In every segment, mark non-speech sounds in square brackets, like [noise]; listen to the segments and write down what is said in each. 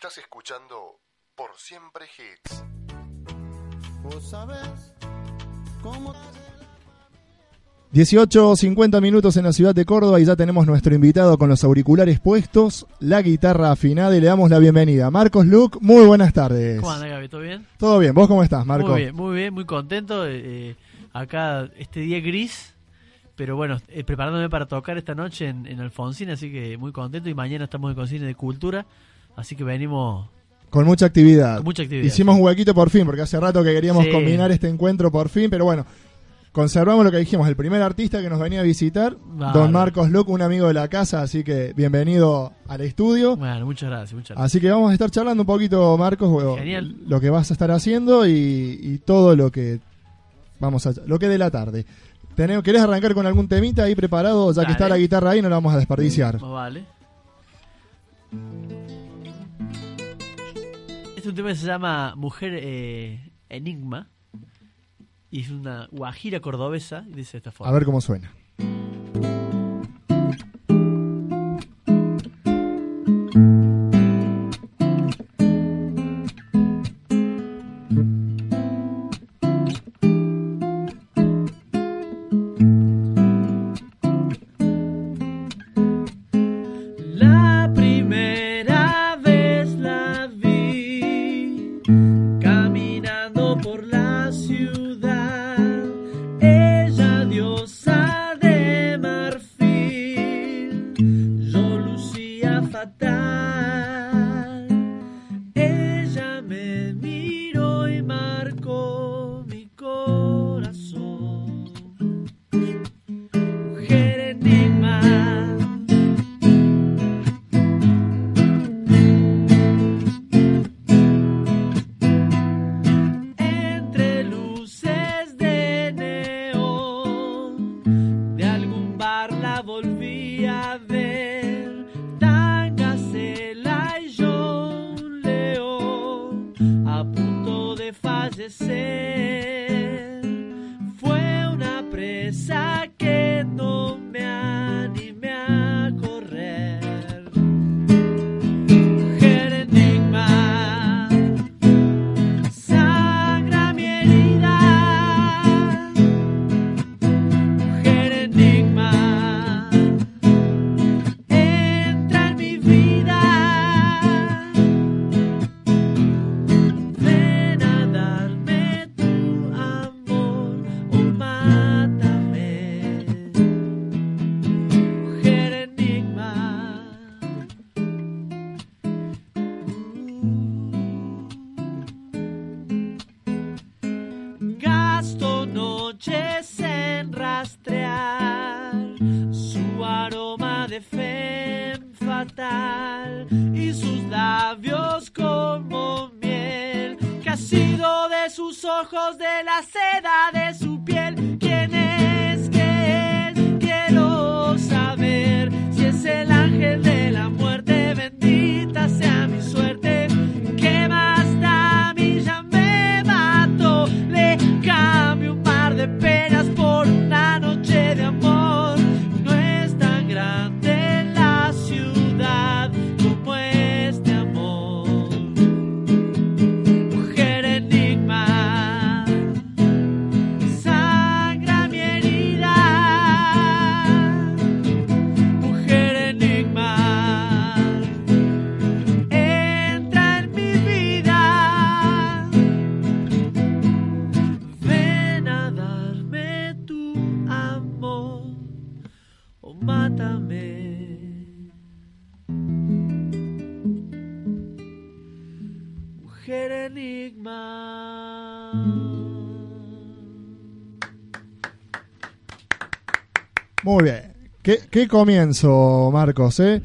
Estás escuchando Por Siempre Hits. Vos sabés cómo... 18.50 minutos en la ciudad de Córdoba y ya tenemos nuestro invitado con los auriculares puestos, la guitarra afinada y le damos la bienvenida. Marcos Luc, muy buenas tardes. ¿Cómo anda, Gaby? ¿Todo bien? Todo bien, ¿vos cómo estás, Marcos? Muy bien, muy bien, muy contento. eh, eh, acá este día gris, pero bueno, eh, preparándome para tocar esta noche en, en Alfonsín, así que muy contento. Y mañana estamos en Cocina de Cultura, así que venimos Con mucha actividad. con mucha actividad. Hicimos un huequito por fin, porque hace rato que queríamos Sí. combinar este encuentro por fin, pero bueno, conservamos lo que dijimos, el primer artista que nos venía a visitar, don Marcos Luc, un amigo de la casa, así que bienvenido al estudio. Bueno, muchas gracias, muchas gracias. Así que vamos a estar charlando un poquito, Marcos, bueno, Genial. lo que vas a estar haciendo y, y todo lo que vamos a lo que de la tarde. Tenemos, ¿Querés arrancar con algún temita ahí preparado? Ya que está la guitarra ahí, no la vamos a desperdiciar. Vale. Un tema que se llama Mujer eh, Enigma. Y es una guajira cordobesa. Y dice esta forma. A ver cómo suena. Fatal. ¿Qué, qué comienzo, Marcos? ¿eh?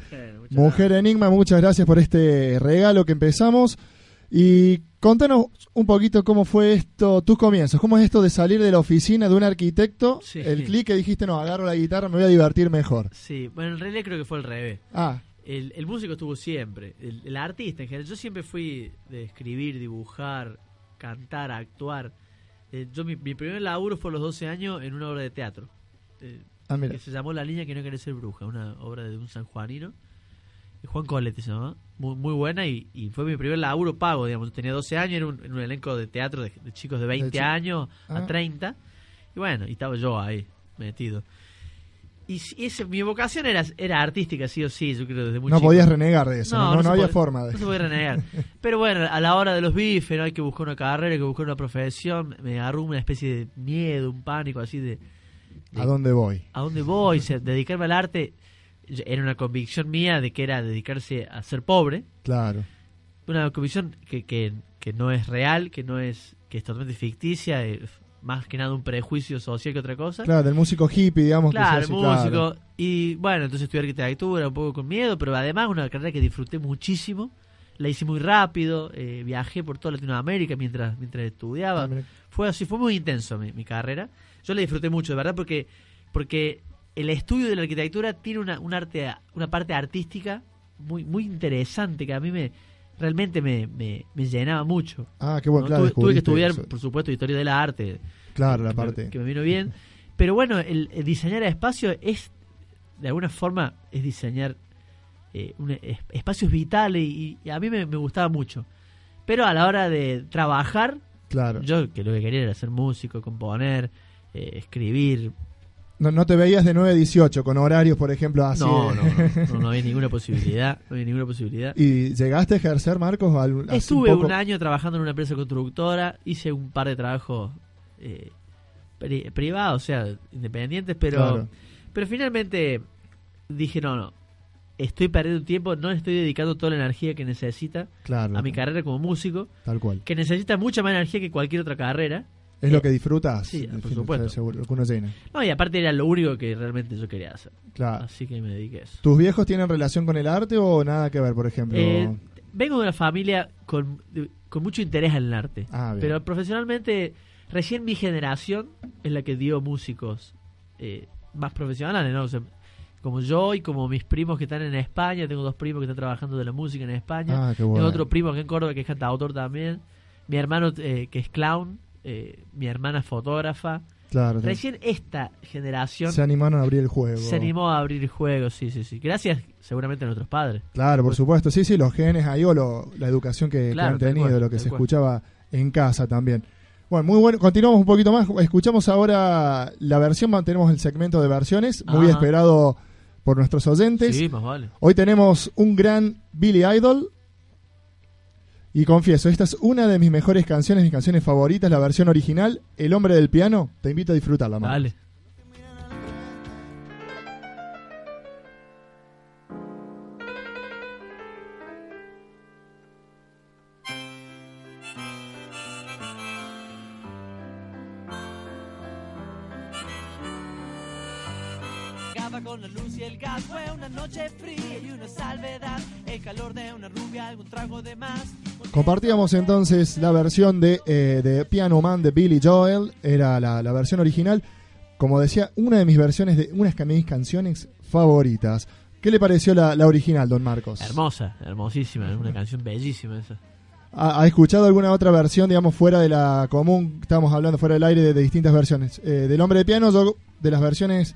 Mujer Enigma, muchas gracias por este regalo que empezamos. Y contanos un poquito cómo fue esto, tus comienzos. ¿Cómo es esto de salir de la oficina de un arquitecto? Sí. El clic que dijiste, no, agarro la guitarra, me voy a divertir mejor. Sí, bueno, en realidad creo que fue al revés. Ah, El, el músico estuvo siempre, el, el artista en general. Yo siempre fui de escribir, dibujar, cantar, actuar. Eh, yo mi, mi primer laburo fue a los 12 años en una obra de teatro. Eh, ah, mira. que se llamó La Niña que no quiere ser bruja, una obra de un sanjuanino. Juan Colete se llama, muy, muy buena y, y fue mi primer laburo pago, digamos. Tenía 12 años, era un, en un elenco de teatro de, de chicos de 20 chi- años Ah. a 30. Y bueno, y estaba yo ahí, metido. Y si- ese, mi vocación era, era artística, sí o sí, yo creo desde muy no chico. podías renegar de eso, no, no, había puede- forma No de... se puede renegar. [laughs] Pero bueno, a la hora de los bifes, ¿no? hay que buscar una carrera, hay que buscar una profesión. Me agarró una especie de miedo, un pánico así de... de ¿A dónde voy? ¿A dónde voy? O sea, dedicarme al arte era una convicción mía de que era dedicarse a ser pobre. Claro. Una convicción que, que, que no es real, que no es que es totalmente ficticia, es más que nada un prejuicio social que otra cosa. Claro, del músico hippie, digamos Claro, que se hace, músico. claro. Y bueno, entonces estudié arquitectura un poco con miedo, pero además una carrera que disfruté muchísimo. La hice muy rápido, eh, viajé por toda Latinoamérica mientras, mientras estudiaba. Ah. Fue así, fue muy intenso mi, mi carrera. Yo la disfruté mucho, de verdad, porque, porque el estudio de la arquitectura tiene una, un arte, una parte artística muy, muy interesante que a mí me realmente me, me, me llenaba mucho. Ah, qué bueno, ¿no? claro. tuve, tuve que estudiar, eso. por supuesto, historia del arte, Claro, la me- parte. que me vino bien. Pero bueno, el, el diseñar espacios es, de alguna forma, es diseñar eh, un- es- espacios vitales y, y a mí me, me gustaba mucho. Pero a la hora de trabajar, Claro. yo que lo que quería era ser músico, componer, eh, escribir. No, no te veías de 9 a 18 con horarios, por ejemplo, así. no, no, no, no, no había [laughs] ninguna posibilidad. No había ninguna posibilidad. ¿Y llegaste a ejercer, Marcos? Al- Estuve poco? un año trabajando en una empresa constructora, hice un par de trabajos eh, pri- privados, o sea, independientes, pero, Claro. pero finalmente dije, no, no, estoy perdiendo tiempo, no le estoy dedicando toda la energía que necesita Claro. a mi carrera como músico, Tal cual. que necesita mucha más energía que cualquier otra carrera. Es lo que disfrutas. sí, por fin, supuesto. seguro, lo que uno llena. No, y aparte era lo único que realmente yo quería hacer. Claro. Así que me dediqué a eso. ¿Tus viejos tienen relación con el arte o nada que ver, por ejemplo? Eh, vengo de una familia con, con mucho interés en el arte. Ah, bien. Pero profesionalmente, recién mi generación es la que dio músicos eh, más profesionales, ¿no? O sea, como yo y como mis primos que están en España, tengo dos primos que están trabajando de la música en España. Ah, qué Tengo bueno. otro primo que en Córdoba que es cantautor también. Mi hermano eh, que es clown. Eh, mi hermana es fotógrafa. Claro. sí. Recién esta generación Se animaron a abrir el juego. se animó a abrir juegos, sí, sí, sí. Gracias seguramente a nuestros padres. Claro, por supuesto. Sí, sí, los genes ahí o lo- la educación que, han tenido, cual, lo que se cual. escuchaba en casa también. Bueno, muy bueno. Continuamos un poquito más. Escuchamos ahora la versión, mantenemos el segmento de versiones, muy esperado por nuestros oyentes. Sí, más vale. Hoy tenemos un gran Billy Idol. Y confieso, esta es una de mis mejores canciones, mis canciones favoritas, la versión original, El hombre del piano. Te invito a disfrutarla, Marcos. Dale. Con la luz y el gas fue una noche fría y una salvedad el calor de una rubia algún trago de más Compartíamos entonces la versión de, eh, de Piano Man de Billy Joel, era la, la versión original. Como decía, una de mis versiones de unas de mis canciones favoritas. ¿Qué le pareció la, la original, don Marcos? hermosa hermosísima es una canción bellísima esa ¿Ha, ha escuchado alguna otra versión, digamos, fuera de la común? Estamos hablando fuera del aire de, de distintas versiones. Eh, del hombre de piano, yo de las versiones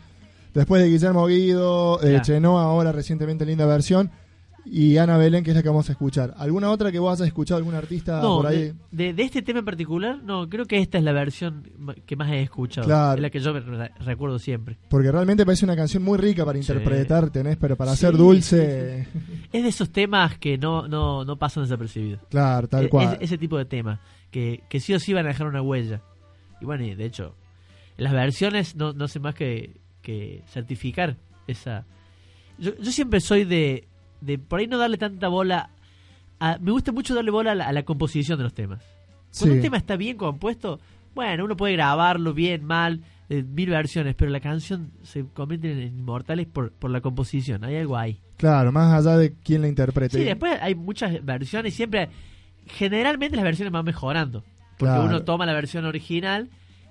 después de Guillermo Guido, eh. Chenoa, ahora recientemente linda versión, y Ana Belén, que es la que vamos a escuchar. ¿Alguna otra que vos hayas escuchado, algún artista no por ahí? de, de- de este tema en particular no creo que esta es la versión que más he escuchado Claro. es la que yo me re- recuerdo siempre Porque realmente parece una canción muy rica para Sí. interpretar, tenés, pero para Sí, ser dulce, es de esos temas que no no no pasan desapercibidos claro, tal Eh, cual. es- ese tipo de temas que, que sí o sí van a dejar una huella y bueno y de hecho las versiones no, no sé más que, que certificar esa yo, yo siempre soy de, de por ahí no darle tanta bola a- me gusta mucho darle bola a la, a la composición de los temas cuando Sí. un tema está bien compuesto bueno uno puede grabarlo bien mal eh, mil versiones pero la canción se convierte en inmortales por, por la composición hay algo ahí Claro, más allá de quién la interprete. Sí, después hay muchas versiones, siempre, generalmente las versiones van mejorando. Porque Claro. uno toma la versión original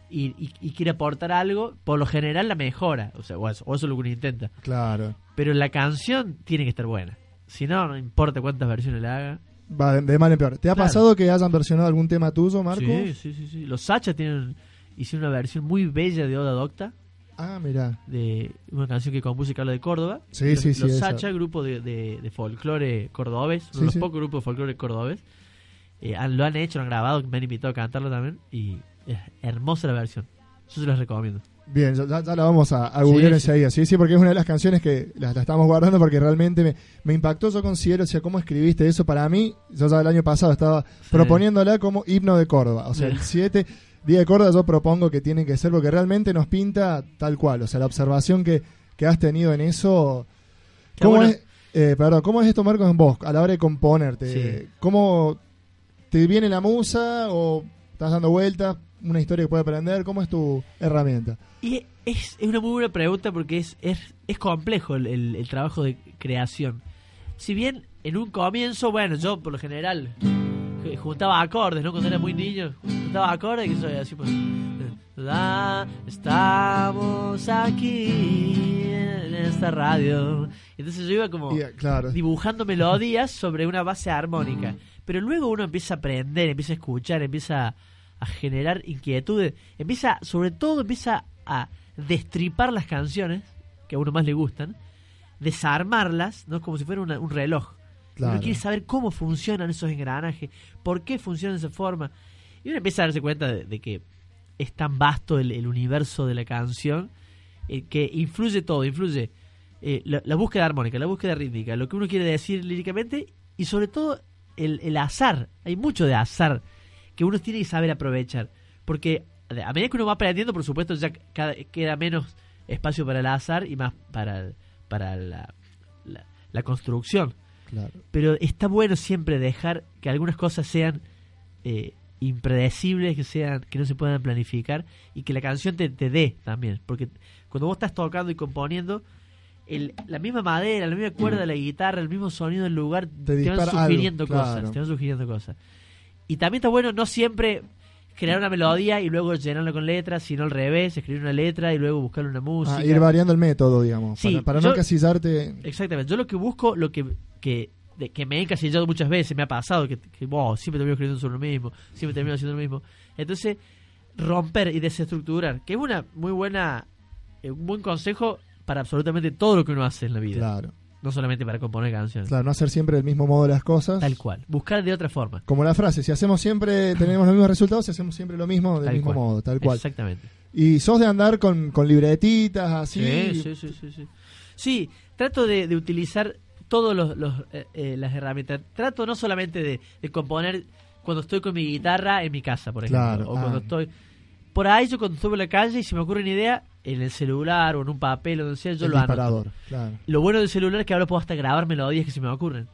y, y- y quiere aportar algo, por lo general la mejora, o sea, o eso, o eso es lo que uno intenta. Claro. Pero la canción tiene que estar buena. Si no, no importa cuántas versiones le haga. Va de, de mal en peor. ¿Te ha Claro. pasado que hayan versionado algún tema tuyo, Marco? Sí, sí, sí, sí. Los Sacha tienen, hicieron una versión muy bella de Oda Docta. Ah, mira. de una canción que compuse habla de Córdoba. Sí, los, sí, sí, Los esa. Sacha, grupo de, de, de folclore cordobés, uno Sí, de los sí. pocos grupos de folclore cordobés. Eh, han- lo han hecho, lo han grabado, me han invitado a cantarlo también. Y es hermosa la versión. Yo se los recomiendo. Bien, ya, la vamos a, a googlear Sí, sí. enseguida. Sí, sí, porque es una de las canciones que la, la estamos guardando porque realmente me, me impactó. Yo considero, o sea, cómo escribiste eso para mí. Yo ya el año pasado estaba proponiéndola como himno de Córdoba. O sea, el Bien. 7 día de Córdoba yo propongo que tiene que ser porque realmente nos pinta tal cual. O sea, la observación que, que has tenido en eso. ¿Cómo bueno. es, eh, perdón, ¿cómo es esto, Marcos, en vos a la hora de componerte? ¿Cómo te viene la musa o estás dando vueltas? Una historia que puede aprender. ¿Cómo es tu herramienta? Y es, es una muy buena pregunta porque es, es, es complejo el, el- el trabajo de creación. Si bien en un comienzo, bueno, yo por lo general juntaba acordes, ¿no? Cuando era muy niño, juntaba acordes y que soy así pues. "Ah, estamos aquí en esta radio. Entonces yo iba como claro. dibujando melodías sobre una base armónica. Pero luego uno empieza a aprender, empieza a escuchar, empieza a generar inquietudes, empieza, sobre todo, empieza a destripar las canciones que a uno más le gustan, desarmarlas, ¿no? Como si fuera una- un reloj. Claro. Uno quiere saber cómo funcionan esos engranajes, por qué funcionan de esa forma. Y uno empieza a darse cuenta de, de que es tan vasto el, el universo de la canción eh, que influye todo, influye eh, la, la búsqueda armónica, la búsqueda rítmica, lo que uno quiere decir líricamente y sobre todo el, el azar. Hay mucho de azar que uno tiene que saber aprovechar. Porque a medida que uno va aprendiendo, por supuesto, ya cada- queda menos espacio para el azar y más para, para la, la- la construcción. Claro. Pero está bueno siempre dejar que algunas cosas sean eh, impredecibles, que sean que no se puedan planificar y que la canción te, te dé también. Porque cuando vos estás tocando y componiendo, el, la misma madera, la misma cuerda de la guitarra, el mismo sonido del lugar, te, van dispara algo, sugiriendo claro. cosas. Te van sugiriendo cosas. Y también está bueno no siempre crear una melodía y luego llenarla con letras, sino al revés, escribir una letra y luego buscarle una música. Ah, ir variando el método, digamos. Sí, para para yo- no casillarte. Exactamente. Yo lo que busco, lo que, que, de- que me he encasillado muchas veces, me ha pasado que, que wow, siempre termino escribiendo sobre lo mismo, siempre termino haciendo lo mismo. Entonces, romper y desestructurar, que es una muy buena, eh, un buen consejo para absolutamente todo lo que uno hace en la vida. Claro, No solamente para componer canciones. claro, no hacer siempre el mismo modo de las cosas. Tal cual. Buscar de otra forma. Como la frase, si hacemos siempre, tenemos los mismos resultados, si hacemos siempre lo mismo, del Tal mismo cual. modo, tal cual. Exactamente. Y sos de andar con, con libretitas, así. Sí, sí, sí, sí, sí. Sí, trato de, de utilizar todas los, los, eh, eh, las herramientas. Trato no solamente de, de componer cuando estoy con mi guitarra en mi casa, por ejemplo. Claro, O cuando ah. estoy... Por ahí yo cuando estoy por la calle y se me ocurre una idea, en el celular o en un papel o donde sea, yo el lo anoto. claro. Lo bueno del celular es que ahora puedo hasta grabar melodías que se me ocurren.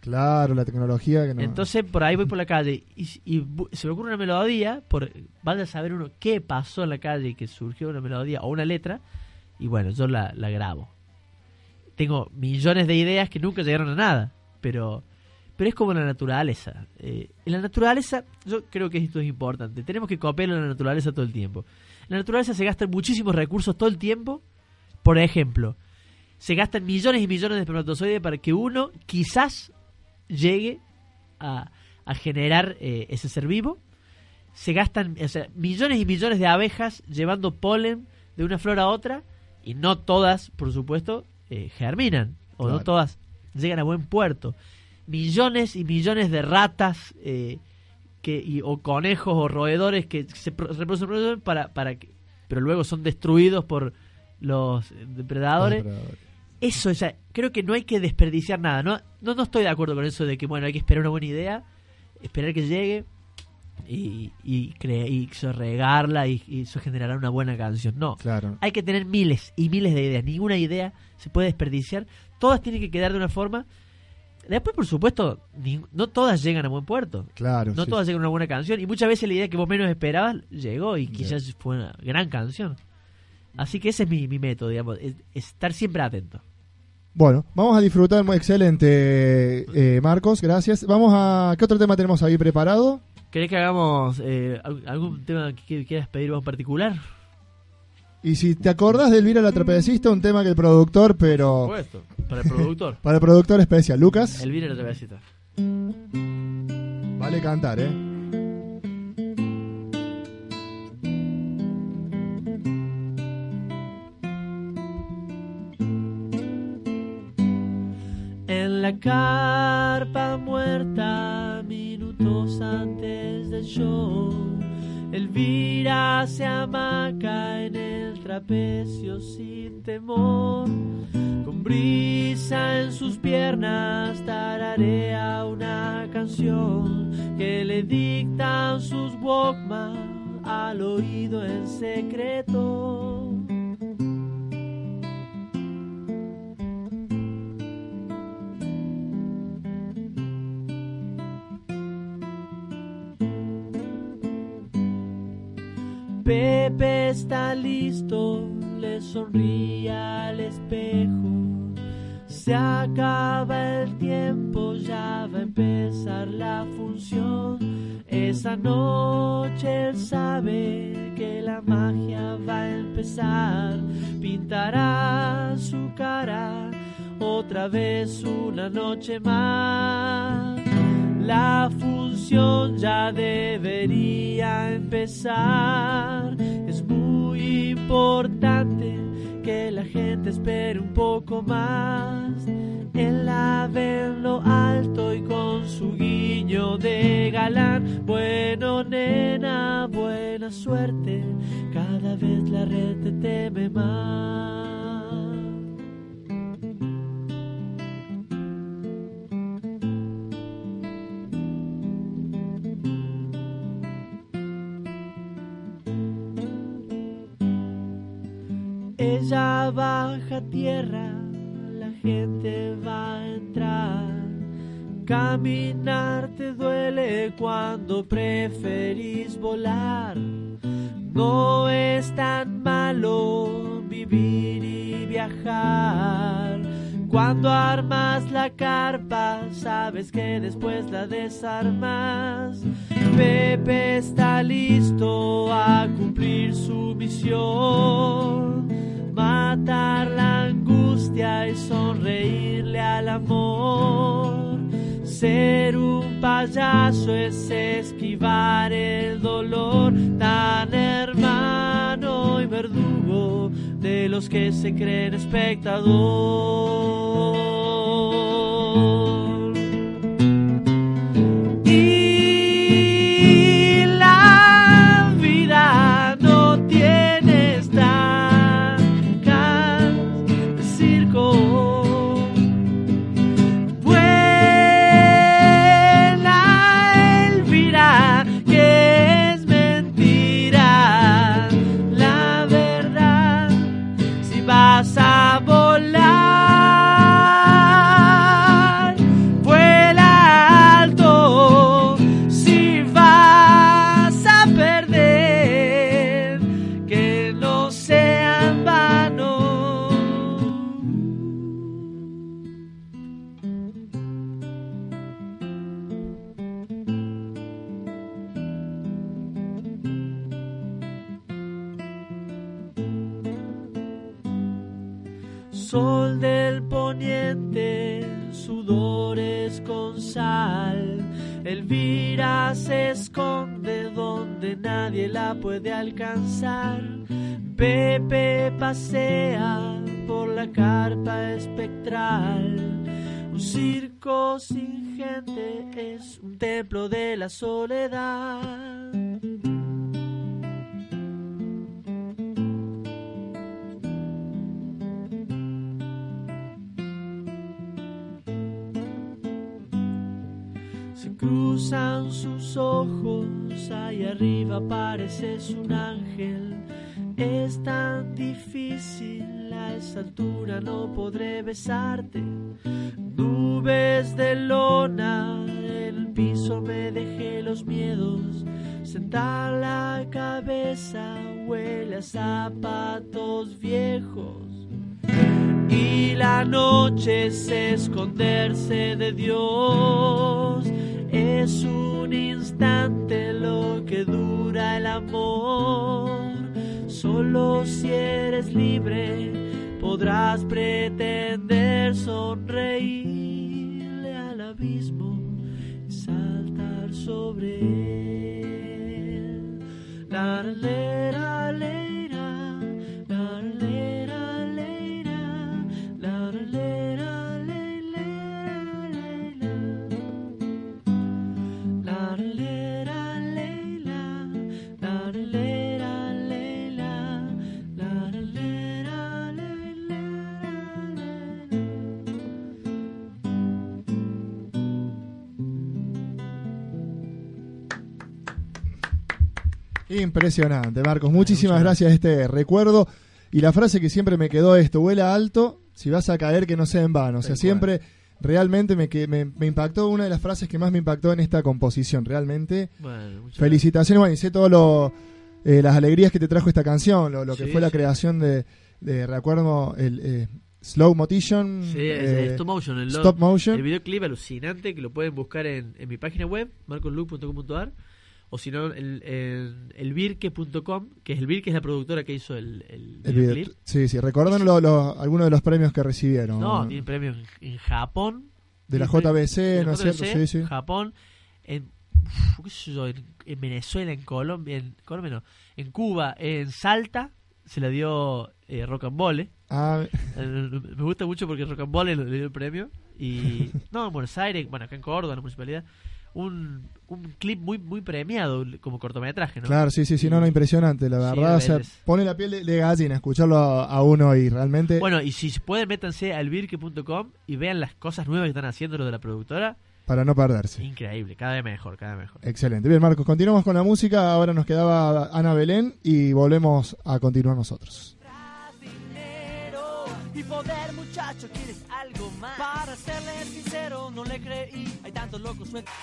Claro, la tecnología que no. Entonces por ahí voy por la calle y, y se me ocurre una melodía, por, vaya a saber uno qué pasó en la calle y que surgió una melodía o una letra, y bueno, yo la, la grabo. Tengo millones de ideas que nunca llegaron a nada, pero, pero es como la naturaleza. Eh, en la naturaleza, yo creo que esto es importante, tenemos que copiar en la naturaleza todo el tiempo. En la naturaleza se gastan muchísimos recursos todo el tiempo, por ejemplo, se gastan millones y millones de espermatozoides para que uno quizás llegue a, a generar eh, ese ser vivo. Se gastan o sea, millones y millones de abejas llevando polen de una flor a otra y no todas, por supuesto, eh, germinan o no todas llegan a buen puerto. Millones y millones de ratas eh, que, y- o conejos o roedores que se pro- reproducen para, para que, pero luego son destruidos por los depredadores eso, o sea, creo que no hay que desperdiciar nada. No, no, no estoy de acuerdo con eso de que, bueno, hay que esperar una buena idea, esperar que llegue y, y, cre- y eso regarla y, y eso generará una buena canción. No, Claro. hay que tener miles y miles de ideas. Ninguna idea se puede desperdiciar. Todas tienen que quedar de una forma. Después, por supuesto, ni- no todas llegan a buen puerto. Claro. No sí. todas llegan a una buena canción. Y muchas veces la idea que vos menos esperabas llegó y quizás fue una gran canción. Así que ese es mi, mi método, digamos, es- estar siempre atento. Bueno, vamos a disfrutar. muy Excelente, eh, Marcos, gracias. Vamos a. ¿Qué otro tema tenemos ahí preparado? ¿Querés que hagamos eh, al- algún tema que que quieras pedir vos en particular? Y si te acordás de Elvira la trapecista, un tema que el productor, pero... Por supuesto, para el productor. [laughs] para el productor especial, Lucas. Elvira la trapecista. Vale cantar, ¿eh? En la carpa muerta, minutos antes del show, Elvira se amaca en trapecio sin temor. Con brisa en sus piernas tararea una canción que le dictan sus Walkman al oído en secreto. Pepe está listo, le sonríe al espejo. Se acaba el tiempo, ya va a empezar la función. Esa noche él sabe que la magia va a empezar. Pintará su cara otra vez una noche más. La función ya debería empezar. Es muy importante que la gente espere un poco más. Él la ve en lo alto y con su guiño de galán. Bueno, nena, buena suerte. Cada vez la red te teme más. Ella baja tierra, la gente va a entrar. Caminar te duele cuando preferís volar. No es tan malo vivir y viajar. Cuando armas la carpa, sabes que después la desarmas. Pepe está listo a cumplir su misión matar la angustia y sonreírle al amor. Ser un payaso es esquivar el dolor, tan hermano y verdugo de los que se creen espectador. La soledad. Se cruzan sus ojos, ahí arriba pareces un ángel. Es tan difícil, a esa altura no podré besarte. Nubes de lona, piso me dejé los miedos. Sentar la cabeza, huele a zapatos viejos. Y la noche es esconderse de Dios. Es un instante lo que dura el amor. Solo si eres libre podrás pretender sonreírle al abismo sobre él. La lera, leira, Impresionante, Marcos. Muchísimas gracias a este recuerdo. Y la frase que siempre me quedó esto, vuela alto, si vas a caer que no sea en vano. O sea, siempre realmente me, me, me impactó una de las frases que más me impactó en esta composición. Realmente, Bueno, felicitaciones. Bueno, y sé todo lo, eh, las alegrías que te trajo esta canción, lo, lo que Sí, fue la sí. creación de, de recuerdo, el eh, slow motion. Sí, eh, stop motion. El, stop motion. el videoclip alucinante que lo pueden buscar en, en mi página web, marcosluke.com.ar o si no, en, en elvirque.com, que es el Virque es la productora que hizo el, el El videoclip. video- sí, sí, recuerdan lo- lo- algunos de los premios que recibieron. No, tiene premios en, en Japón. de la JBC, de la ¿no es cierto? Sí, sí. Japón, en, uf, qué sé yo, en, en Venezuela, en Colombia, en, Colombia no, en Cuba, en Salta, se le dio eh, Rocambole. Ah, [laughs] Eh, Me gusta mucho porque Rocambole le dio el premio. Y [laughs] no, en Buenos Aires, bueno, acá en Córdoba, en la municipalidad, un, un clip muy muy premiado como cortometraje, ¿no? claro, sí, sí, sí, no, no, impresionante, la Sí, verdad. o sea, rebeldes. pone la piel de, de gallina escucharlo a, a uno y realmente. Bueno, y si pueden, métanse al virque.com y vean las cosas nuevas que están haciendo los de la productora. para no perderse. Increíble, cada vez mejor, cada vez mejor. Excelente. Bien, Marcos, continuamos con la música. Ahora nos quedaba Ana Belén y volvemos a continuar nosotros. dinero y poder, muchacho, ¿quieres algo más? Para serle sincero, no le creí. Hay tantos locos sueltos.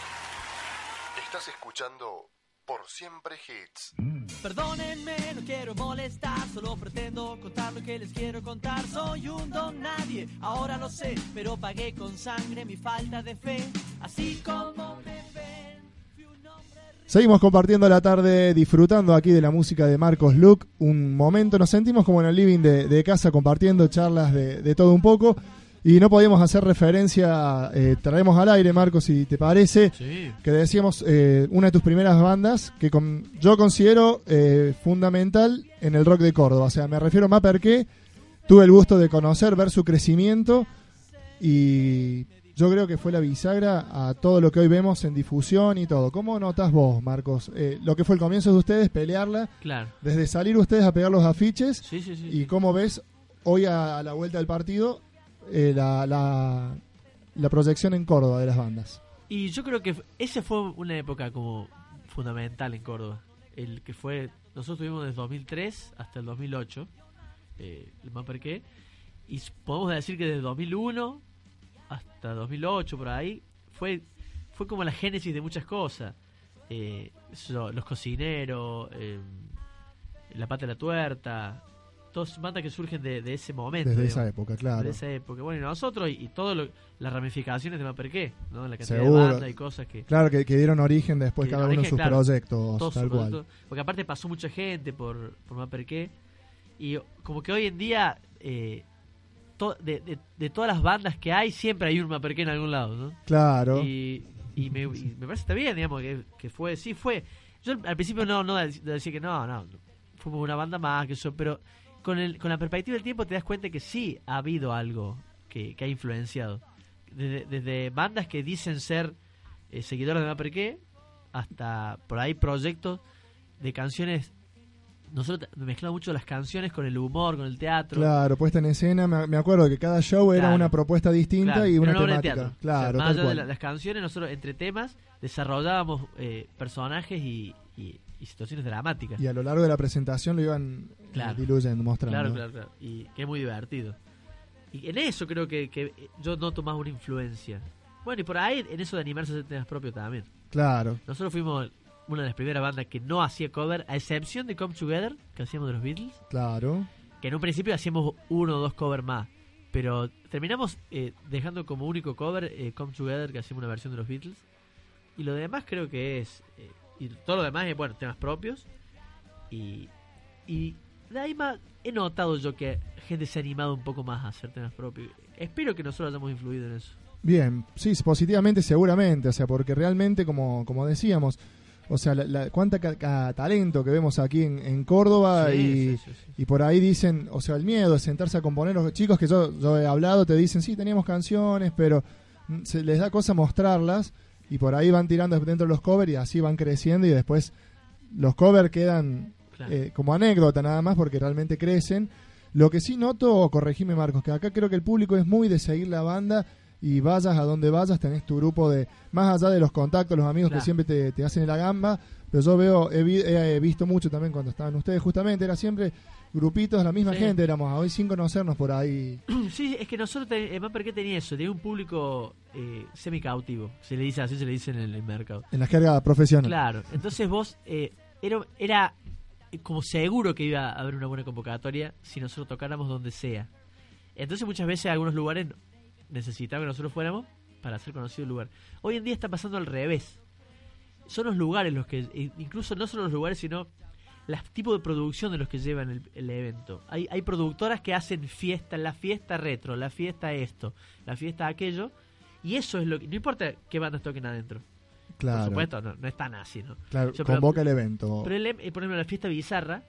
Estás escuchando Por Siempre Hits. Perdónenme, no quiero molestar, solo pretendo contar lo que les quiero contar. Soy un don nadie, ahora lo sé, pero pagué con sangre mi falta de fe. Así como me ven, fui un hombre Seguimos compartiendo la tarde, disfrutando aquí de la música de Marcos Luke. Un momento, nos sentimos como en el living de, de casa, compartiendo charlas de, de todo un poco. Y no podíamos hacer referencia, eh, traemos al aire, Marcos, si te parece, Sí. que decíamos eh, una de tus primeras bandas que con- yo considero eh, fundamental en el rock de Córdoba. O sea, me refiero a Maperqué. Tuve el gusto de conocer, ver su crecimiento y yo creo que fue la bisagra a todo lo que hoy vemos en difusión y todo. ¿Cómo notas vos, Marcos, eh, lo que fue el comienzo de ustedes, pelearla, Claro. desde salir ustedes a pegar los afiches Sí, sí, sí. y cómo ves hoy a, a la vuelta del partido eh, la, la, proyección en Córdoba de las bandas? Y yo creo que esa fue una época como fundamental en Córdoba. El que fue, nosotros tuvimos desde 2003 hasta el 2008, eh, el Maperqué, y podemos decir que desde 2001 hasta 2008 por ahí fue fue como la génesis de muchas cosas. Eh, los cocineros, eh, la pata de la tuerta, todas bandas que surgen de, de ese momento. Desde digamos. esa época, claro. de esa época. Bueno, y nosotros y, y todas las ramificaciones de Maperqué, ¿no? La cantidad Seguro. de bandas y cosas que... Claro, que, que dieron origen después cada uno de sus claro. proyectos, tal sus cual. Porque aparte pasó mucha gente por, por Maperqué. Y como que hoy en día, eh, to- de, de- de todas las bandas que hay, siempre hay un Maperqué en algún lado, ¿no? Claro. Y, y me, y me parece que está bien, digamos, que, que fue, sí fue. Yo al principio no, no dec- decía que no, no, fuimos una banda más, que eso, pero con, el, con la perspectiva del tiempo te das cuenta que sí ha habido algo que, que ha influenciado. Desde, desde bandas que dicen ser eh, seguidores de Maperqué hasta por ahí proyectos de canciones. Nosotros mezclamos mucho las canciones con el humor, con el teatro. Claro, puesta en escena. Me, me acuerdo que cada show era una propuesta distinta Claro, y una de temática. teatro. Claro, O sea, más allá de la- las canciones, nosotros entre temas desarrollábamos eh, personajes y, y- y situaciones dramáticas. Y a lo largo de la presentación lo iban eh, Claro. diluyendo, mostrando. Claro, claro, claro. Y que es muy divertido. Y en eso creo que, que yo noto más una influencia. Bueno, y por ahí en eso de animarse a hacer temas propios también. Claro. Nosotros fuimos una de las primeras bandas que no hacía cover, a excepción de Come Together, que hacíamos de los Beatles, Claro. que en un principio hacíamos uno o dos covers más. Pero terminamos eh, dejando como único cover eh, Come Together, que hacíamos una versión de los Beatles. Y lo demás creo que es. eh, y todo lo demás es, bueno, temas propios. Y, y de ahí más he notado yo que gente se ha animado un poco más a hacer temas propios. Espero que nosotros hayamos influido en eso. Bien, sí, positivamente seguramente, o sea, porque realmente, como, como decíamos, o sea, la, la- cuánta ca- ca- talento que vemos aquí en, en Córdoba Sí, y, sí, sí, sí. y por ahí dicen, o sea, el miedo de sentarse a componer, los chicos que yo, yo he hablado te dicen, sí, teníamos canciones, pero mm, se les da cosa mostrarlas y por ahí van tirando dentro de los covers y así van creciendo y después los covers quedan Claro. eh, como anécdota nada más porque realmente crecen. Lo que sí noto, corregime Marcos, que acá creo que el público es muy de seguir la banda y vayas a donde vayas, tenés tu grupo de, más allá de los contactos, los amigos que siempre te, te hacen la gamba, pero yo veo, he, vi- he visto mucho también cuando estaban ustedes, justamente, era siempre grupitos, la misma Sí. gente, éramos hoy sin conocernos por ahí. [clears throat] Sí, es que nosotros, ten- el Mapper, ¿qué tenía eso? Tenía un público eh, semi-cautivo. Se le dice así, se le dice en el, el mercado. En la jerga profesional. Claro, entonces vos, eh, era, era como seguro que iba a haber una buena convocatoria si nosotros tocáramos donde sea. Entonces muchas veces algunos lugares necesitaban que nosotros fuéramos para hacer conocido el lugar. Hoy en día está pasando al revés. Son los lugares los que, e- incluso no solo los lugares, sino los tipos de producción de los que llevan el, el evento. Hay, hay productoras que hacen fiesta, la fiesta retro, la fiesta esto, la fiesta aquello, y eso es lo que, no importa qué bandas toquen adentro. Por Claro, supuesto, no, no es tan así, ¿no? claro, Yo, pero- convoca el evento. Pero el, em- eh, por ejemplo, la fiesta bizarra,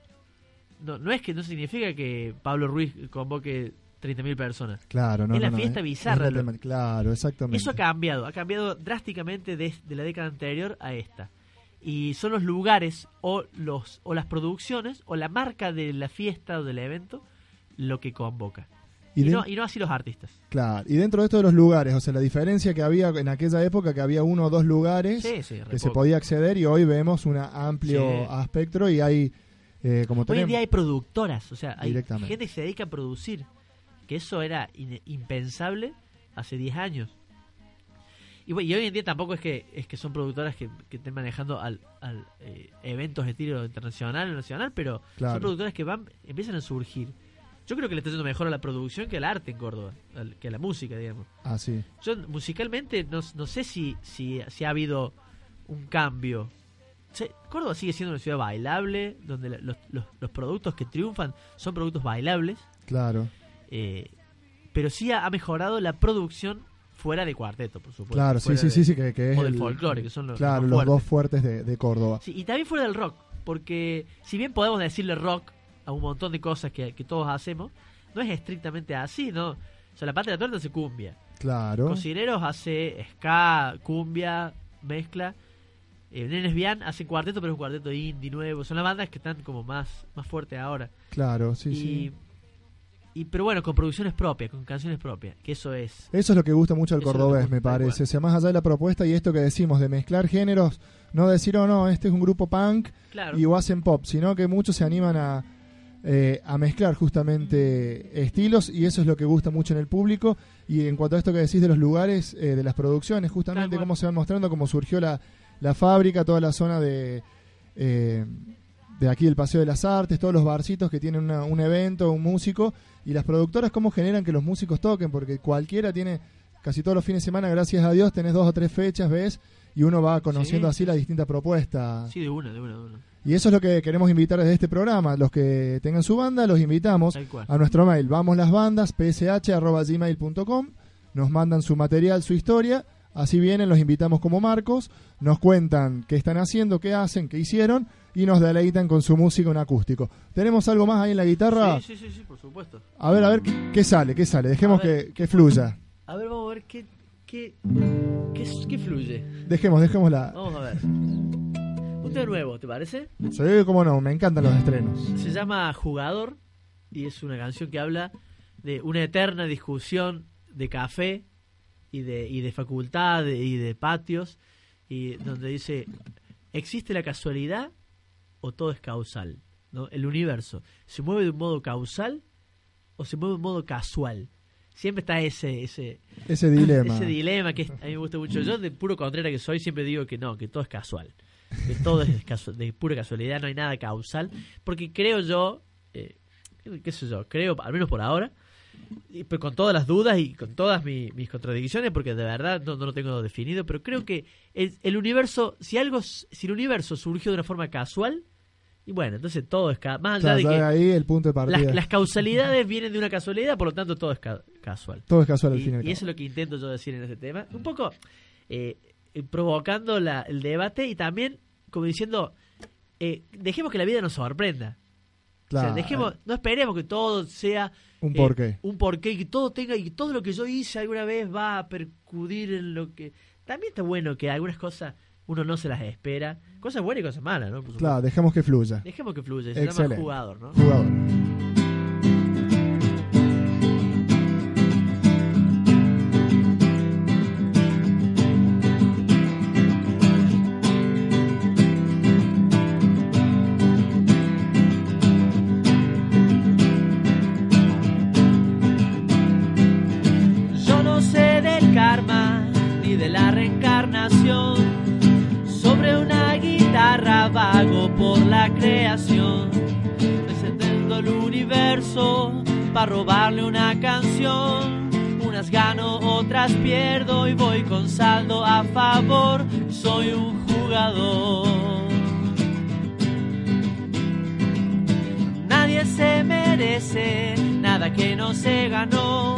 no, no es que no significa que Pablo Ruiz convoque 30.000 personas. Claro, no, es la no, fiesta bizarra es lo- Claro, exactamente. Eso ha cambiado, ha cambiado drásticamente de, de la década anterior a esta. Y son los lugares o, los, o las producciones o la marca de la fiesta o del evento lo que convoca. Y no, y no así los artistas. Claro, y dentro de esto de los lugares, o sea, la diferencia que había en aquella época, que había uno o dos lugares Sí, sí, que se podía acceder y hoy vemos un amplio Sí. espectro y hay, eh, como Hoy en día hay productoras, o sea, hay gente que se dedica a producir, que eso era in- impensable hace 10 años. Y, bueno, y hoy en día tampoco es que es que son productoras que, que estén manejando al, al, eh, eventos de estilo internacional o nacional, pero Claro. son productoras que van empiezan a surgir. Yo creo que le está yendo mejor a la producción que al arte en Córdoba, al- que a la música, digamos. Ah, sí. Yo musicalmente no, no sé si, si, si ha habido un cambio. Se- Córdoba sigue siendo una ciudad bailable, donde la- los, los, los productos que triunfan son productos bailables, Claro, eh, pero sí ha, ha mejorado la producción fuera de cuarteto, por supuesto. claro, sí, sí, de- sí, sí, que, que es o del el- folclore, que son los, claro, los los dos fuertes. fuertes de, de Córdoba. Sí, y también fuera del rock, porque si bien podemos decirle rock a un montón de cosas que, que todos hacemos, no es estrictamente así, ¿no? O sea, la parte de la torta hace cumbia. Claro, Cocineros hace ska, cumbia, mezcla. Eh, Nenes Bian hace cuarteto, pero es un cuarteto indie nuevo. Son las bandas que están como más, más fuertes ahora. claro, sí, y, sí. y pero bueno, con producciones propias, con canciones propias, que eso es. Eso es lo que gusta mucho al cordobés, me parece. O sea, más allá de la propuesta y esto que decimos de mezclar géneros, no decir, oh no, este es un grupo punk Claro. y o hacen pop, sino que muchos se animan a, eh, a mezclar justamente estilos y eso es lo que gusta mucho en el público. Y en cuanto a esto que decís de los lugares, eh, de las producciones, justamente cómo se van mostrando, cómo surgió la, la fábrica, toda la zona de, eh, de aquí del Paseo de las Artes, todos los barcitos que tienen una- un evento, un músico, y las productoras cómo generan que los músicos toquen, porque cualquiera tiene, casi todos los fines de semana, gracias a Dios, tenés dos o tres fechas, ¿ves? Y uno va conociendo Sí, así sí. distintas propuestas. Sí, de una, de una, de una. Y eso es lo que queremos invitar desde este programa. Los que tengan su banda, los invitamos a nuestro mail. Vamos las bandas, psh.gmail.com. Nos mandan su material, su historia. Así vienen, los invitamos como Marcos. Nos cuentan qué están haciendo, qué hacen, qué hicieron. Y nos deleitan con su música en acústico. ¿Tenemos algo más ahí en la guitarra? Sí, sí, sí, sí, por supuesto. A ver, a ver, ¿qué, qué sale? ¿Qué sale? Dejemos ver. que, que fluya. A ver, vamos a ver qué, qué, qué, qué fluye. Dejemos, dejémosla. Vamos a ver. Un tema nuevo, ¿te parece? Sí, cómo no, me encantan los estrenos. Se llama Jugador y es una canción que habla de una eterna discusión de café y de, y de facultad y de patios y donde dice existe la casualidad o todo es causal ¿no? el universo se mueve de un modo causal o se mueve de un modo casual siempre está ese ese Ese dilema. [laughs] ese dilema que a mí me gusta mucho. Yo, de puro contrera que soy, siempre digo que no, que todo es casual. Que todo es de pura casualidad, no hay nada causal. Porque creo yo, eh, qué sé yo, creo, al menos por ahora, y, pero con todas las dudas y con todas mi- mis contradicciones, porque de verdad no, no lo tengo definido, pero creo que el, el universo, si algo, si el universo surgió de una forma casual, y bueno, entonces todo es más allá de que ahí el punto de partida. las, las causalidades vienen de una casualidad, por lo tanto todo es ca- casual. Todo es casual al Y, y al y cabo. eso es lo que intento yo decir en ese tema. Un poco eh, eh, provocando la- el debate y también como diciendo, eh, dejemos que la vida nos sorprenda. O sea, Claro, dejemos, no esperemos que todo sea un eh, porqué. un porqué y que todo tenga y que todo lo que yo hice alguna vez va a percudir en lo que también está bueno que algunas cosas uno no se las espera, cosas buenas y cosas malas, ¿no? Por. Claro, dejemos que fluya. Dejemos que fluya, se Excelente. llama jugador, ¿no? Jugador. Por la creación, descendiendo el universo para robarle una canción. Unas gano, otras pierdo y voy con saldo a favor. Soy un jugador. Nadie se merece nada que no se ganó.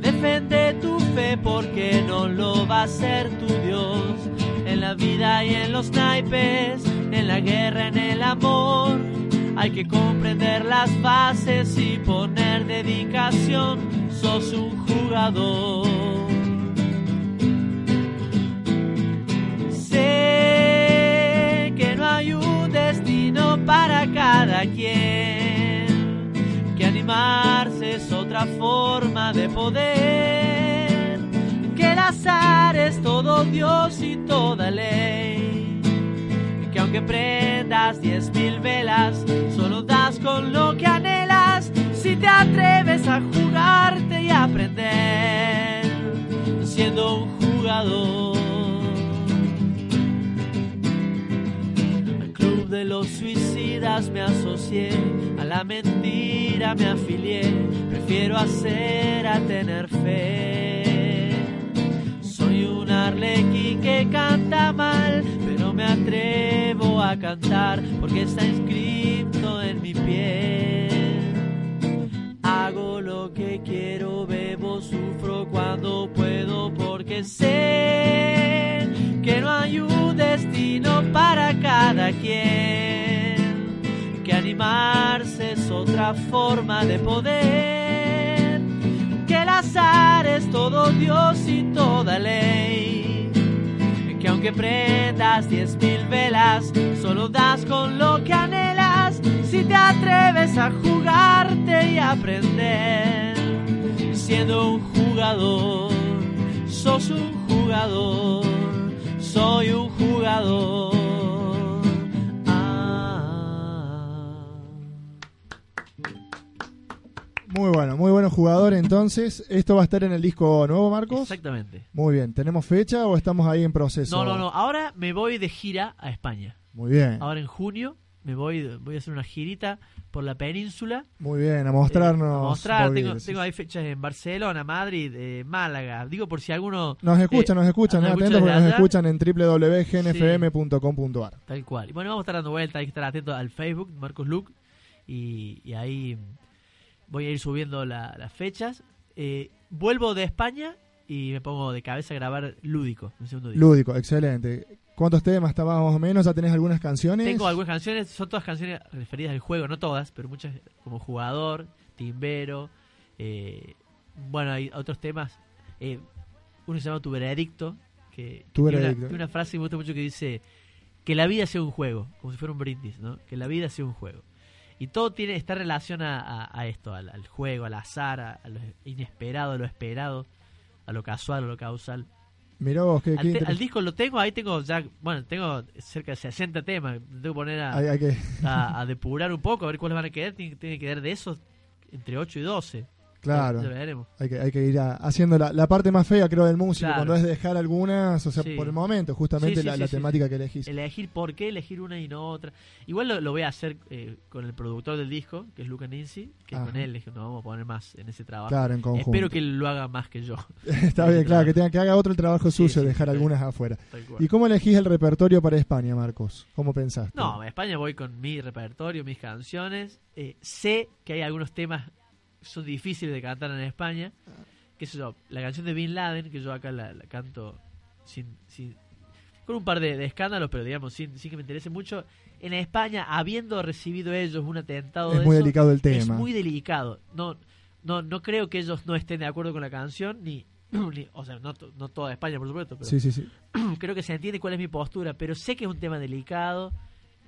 Defiende tu fe porque no lo va a ser tu Dios. En la vida y en los naipes, en la guerra, en el amor. Hay que comprender las bases y poner dedicación. Sos un jugador. Sé que no hay un destino para cada quien, que animarse es otra forma de poder, que el azar es todo Dios y toda ley, que prendas diez mil velas, solo das con lo que anhelas, si te atreves a jugarte y aprender, siendo un jugador. Al club de los suicidas me asocié, a la mentira me afilié, prefiero hacer a tener fe. Un arlequín que canta mal, pero me atrevo a cantar porque está inscrito en mi piel. Hago lo que quiero, bebo, sufro cuando puedo porque sé que no hay un destino para cada quien, que animarse es otra forma de poder, es todo Dios y toda ley, que aunque prendas diez mil velas, solo das con lo que anhelas, si te atreves a jugarte y aprender, siendo un jugador, sos un jugador, soy un jugador. Muy bueno, muy bueno jugador entonces. ¿Esto va a estar en el disco nuevo, Marcos? Exactamente. Muy bien. ¿Tenemos fecha o estamos ahí en proceso? No, no, no. Ahora me voy de gira a España. Muy bien. Ahora en junio me voy, voy a hacer una girita por la península. Muy bien, a mostrarnos. Eh, a mostrar, un tengo, tengo ahí fechas en Barcelona, Madrid, eh, Málaga. Digo por si alguno. Nos escuchan, eh, nos escuchan, nos eh, escucha atentos porque nos escuchan en www.gnfm.com.ar. Tal cual. Y bueno, vamos a estar dando vueltas, hay que estar atentos al Facebook, Marcos Luke. Y, y ahí voy a ir subiendo la- las fechas. Eh, vuelvo de España y me pongo de cabeza a grabar Lúdico, el segundo disco. Lúdico, excelente. ¿Cuántos temas está más o menos? ¿Ya tenés algunas canciones? Tengo algunas canciones, son todas canciones referidas al juego, no todas, pero muchas como jugador, timbero. eh, bueno, hay otros temas. eh, uno se llama Tu Veredicto, que, que tiene, una, tiene una frase que me gusta mucho que dice que la vida sea un juego, como si fuera un brindis, ¿no? Que la vida sea un juego. Y todo tiene esta relación a, a- a esto, al, al juego, al azar, a, a lo inesperado, a lo esperado, a lo casual, a lo causal. Mirá vos, qué, qué Al, te- al disco lo tengo, ahí tengo ya, bueno, tengo cerca de 60 temas, tengo que poner a, Hay, hay que, a, a depurar un poco, a ver cuáles van a quedar. Tiene, tiene que quedar de esos entre 8 y 12. Claro, hay que, hay que ir a- haciendo la, la parte más fea, creo, del músico, Claro. cuando es dejar algunas, o sea, Sí. por el momento, justamente Sí, sí, la, temática que elegís. Elegir por qué elegir una y no otra. Igual lo, lo voy a hacer eh, con el productor del disco, que es Luca Ninzi, que Ajá. con él es que nos vamos a poner más en ese trabajo. Claro, en conjunto. Espero que él lo haga más que yo. [laughs] Está bien, claro, que, tenga, que haga otro el trabajo sí, dejar algunas afuera. ¿Y cómo elegís el repertorio para España, Marcos? ¿Cómo pensaste? No, a España voy con mi repertorio, mis canciones. Eh, sé que hay algunos temas son difíciles de cantar en España. Que sé yo, la canción de Bin Laden, que yo acá la, la canto sin, sin- con un par de, de escándalos, pero digamos, sin, sin que me interese mucho. En España, habiendo recibido ellos un atentado es de muy eso, delicado el es tema. muy delicado. No, no, no creo que ellos no estén de acuerdo con la canción, ni, [clears throat] ni- o sea, no, to- no toda España, por supuesto, pero Sí, sí, sí. [clears throat] creo que se entiende cuál es mi postura, pero sé que es un tema delicado,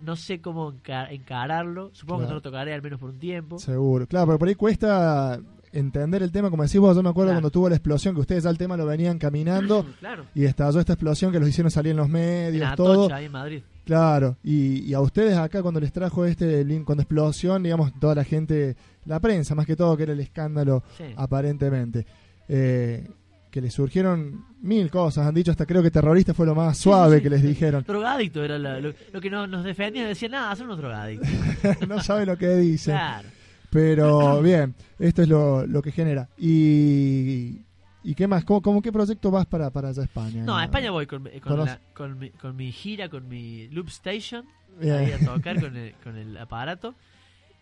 no sé cómo enca- encararlo, supongo que no lo tocaré al menos por un tiempo. Seguro. Claro, pero por ahí cuesta entender el tema. Como decís vos, yo me acuerdo Claro. cuando tuvo la explosión, que ustedes ya el tema lo venían caminando [clears throat] claro, y estalló esta explosión que los hicieron salir en los en medios, todo. Atocha, ahí en Madrid. Claro, y, y a ustedes acá cuando les trajo este link, cuando explosión, digamos, toda la gente, la prensa más que todo, que era el escándalo Sí. aparentemente. Eh, que les surgieron mil cosas. Han dicho hasta creo que terrorista fue lo más suave que les dijeron. Drogadicto era la- lo, lo que no- nos defendían. Decían, nada, son unos drogadictos. [laughs] no sabe lo que dicen. Claro. Pero bien, esto es lo, lo que genera. Y, ¿y qué más? ¿Cómo, cómo qué proyecto vas para, para allá a España? No, a España voy con, con, Conoce- la- con mi, con mi gira, con mi Loop Station. Bien. Ahí a tocar [laughs] con el, con el aparato.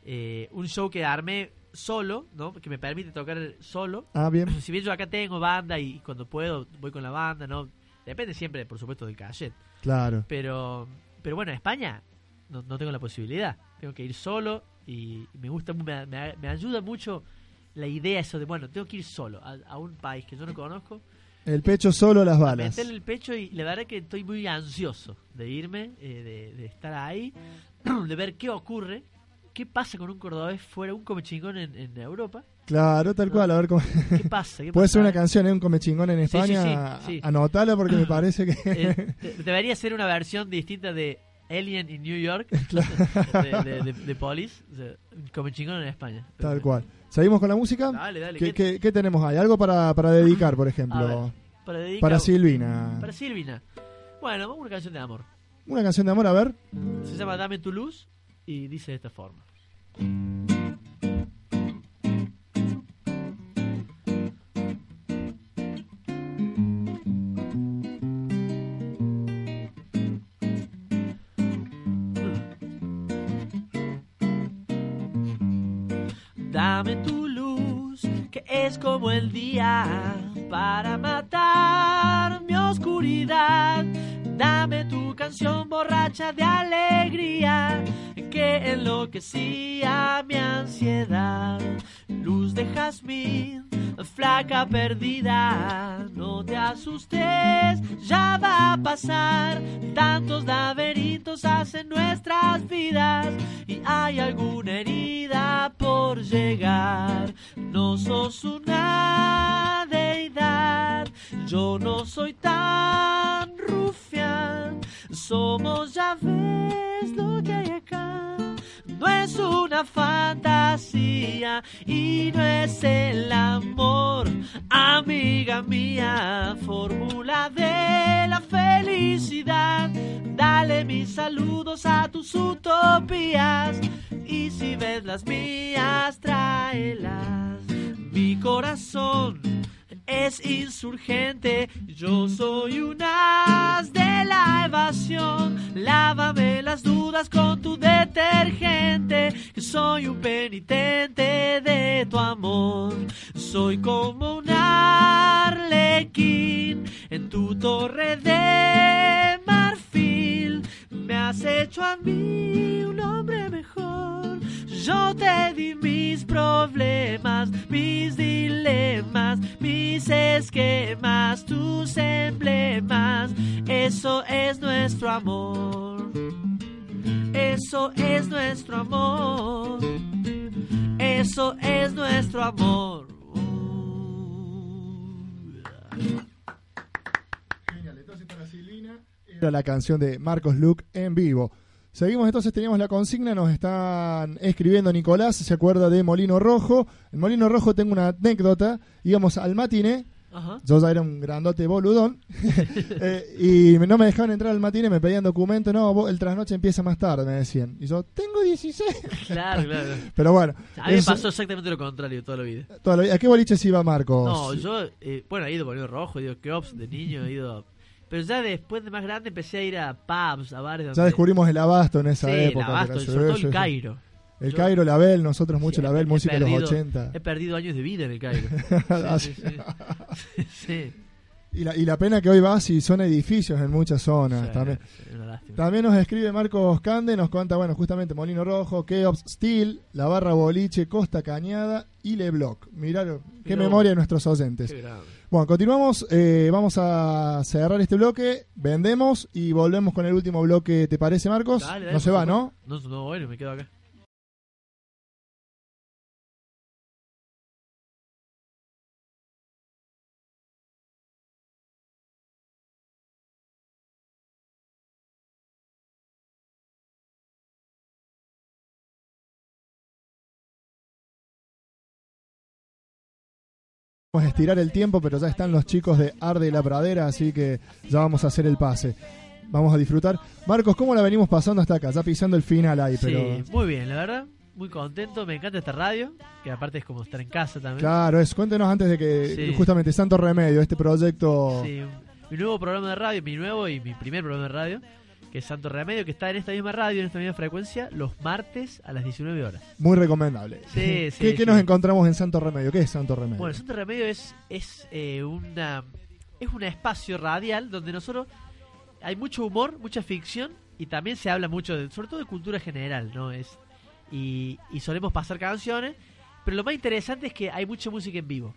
Eh, un show que armé solo, ¿no? Que me permite tocar solo. Ah, bien. [clears throat] Si bien yo acá tengo banda y cuando puedo voy con la banda, ¿no? Depende siempre, por supuesto, del cachet. Claro. Pero, pero bueno, en España no, no tengo la posibilidad. Tengo que ir solo y me gusta, me, me- me ayuda mucho la idea eso de, bueno, tengo que ir solo a, a un país que yo no conozco, El pecho solo, las balas. meterle el pecho y la verdad que estoy muy ansioso de irme, eh, de, de estar ahí, [clears throat] de ver qué ocurre, qué pasa con un cordobés fuera, un come chingón en, en Europa. Claro, tal cual. A ver cómo. ¿Qué pasa? ¿Qué [laughs] Puede ser pasa? una canción, ¿eh? Un comechingón en Sí, sí, España. sí, sí. Anotala porque me parece que. [laughs] Eh, [laughs] de- debería ser una versión distinta de Alien in New York de, de, de- de Police, o sea, come chingón en España. Tal cual. ¿Seguimos con la música? Dale, dale. ¿Qué, ¿qué- qué- tenemos ahí? Algo para, para dedicar, por ejemplo. ver, para, dedicar- Para Silvina. Para Silvina. Bueno, vamos a una canción de amor. Una canción de amor, a ver. Se llama Dame tu luz y dice de esta forma. Dame tu luz, que es como el día, para matar mi oscuridad. Dame tu canción borracha de alegría, que enloquecía mi ansiedad. Luz de jazmín, flaca perdida, no te asustes, ya va a pasar. Tantos laberintos hacen nuestras vidas y hay alguna herida por llegar. No sos una deidad, yo no soy tan rufián. Somos, ya ves lo que hay acá. No es una fantasía y no es el amor, amiga mía, fórmula de la felicidad. Dale mis saludos a tus utopías y si ves las mías, tráelas. Mi corazón es insurgente, yo soy un de la evasión. Lávame las dudas con tu detergente, que soy un penitente de tu amor. Soy como un arlequín en tu torre de marfil. Me has hecho a mí un hombre mejor. Yo te di mis problemas, mis dilemas, mis esquemas, tus emblemas. Eso es nuestro amor. Eso es nuestro amor. Eso es nuestro amor. Genial, entonces para Silvina era la canción de Marcos Luke en vivo. Seguimos entonces, teníamos la consigna, nos están escribiendo Nicolás, se acuerda de Molino Rojo. En Molino Rojo tengo una anécdota, íbamos al matiné, Ajá. yo ya era un grandote boludón, [laughs] eh, y no me dejaban entrar al matiné, me pedían documento, no, vos- el trasnoche empieza más tarde, me decían. Y yo, tengo 16. [laughs] Claro, claro. [laughs] Pero bueno, A mí me pasó exactamente lo contrario toda la vida. toda la vida- ¿a qué boliches iba Marcos? No, yo, eh, bueno, he ido por el rojo, he ido a de niño, he ido. Pero ya después de más grande empecé a ir a pubs, a bares donde. Ya descubrimos el abasto en esa sí, época. el abasto, sobre todo el. Cairo. El Yo- Cairo, la Bel, nosotros mucho Sí, la Bel, música de los perdido- 80. He perdido años de vida en el Cairo. Ah, [laughs] Sí, sí, sí. [laughs] Y la, y la pena que hoy vas y son edificios en muchas zonas Sí, también. También nos escribe Marcos Cande, nos cuenta, bueno, justamente Molino Rojo, Keops, Steel, La Barra Boliche, Costa Cañada y Lebloc. Mirá qué Mirá. memoria de nuestros oyentes. Bueno, continuamos, eh, vamos a cerrar este bloque, vendemos y volvemos con el último bloque, ¿te parece Marcos? Dale, dale, no se va, ¿no? No, no, bueno, me quedo acá. Vamos a estirar el tiempo, pero ya están los chicos de Arde la Pradera, así que ya vamos a hacer el pase. Vamos a disfrutar. Marcos, ¿cómo la venimos pasando hasta acá? Ya pisando el final ahí, pero... Sí, muy bien, la verdad. Muy contento, me encanta esta radio, que aparte es como estar en casa también. Claro, es. Cuéntenos antes de que Sí. justamente Santo Remedio, este proyecto... Sí, mi nuevo programa de radio, mi nuevo y mi primer programa de radio, que es Santo Remedio, que está en esta misma radio, en esta misma frecuencia, los martes a las 19 horas. Muy recomendable. Sí, ¿Qué, sí, qué sí. nos encontramos en Santo Remedio? ¿Qué es Santo Remedio? Bueno, Santo Remedio es, es eh, una es un espacio radial donde nosotros hay mucho humor, mucha ficción y también se habla mucho, de, sobre todo de cultura general, ¿no? Es y, y solemos pasar canciones, pero lo más interesante es que hay mucha música en vivo.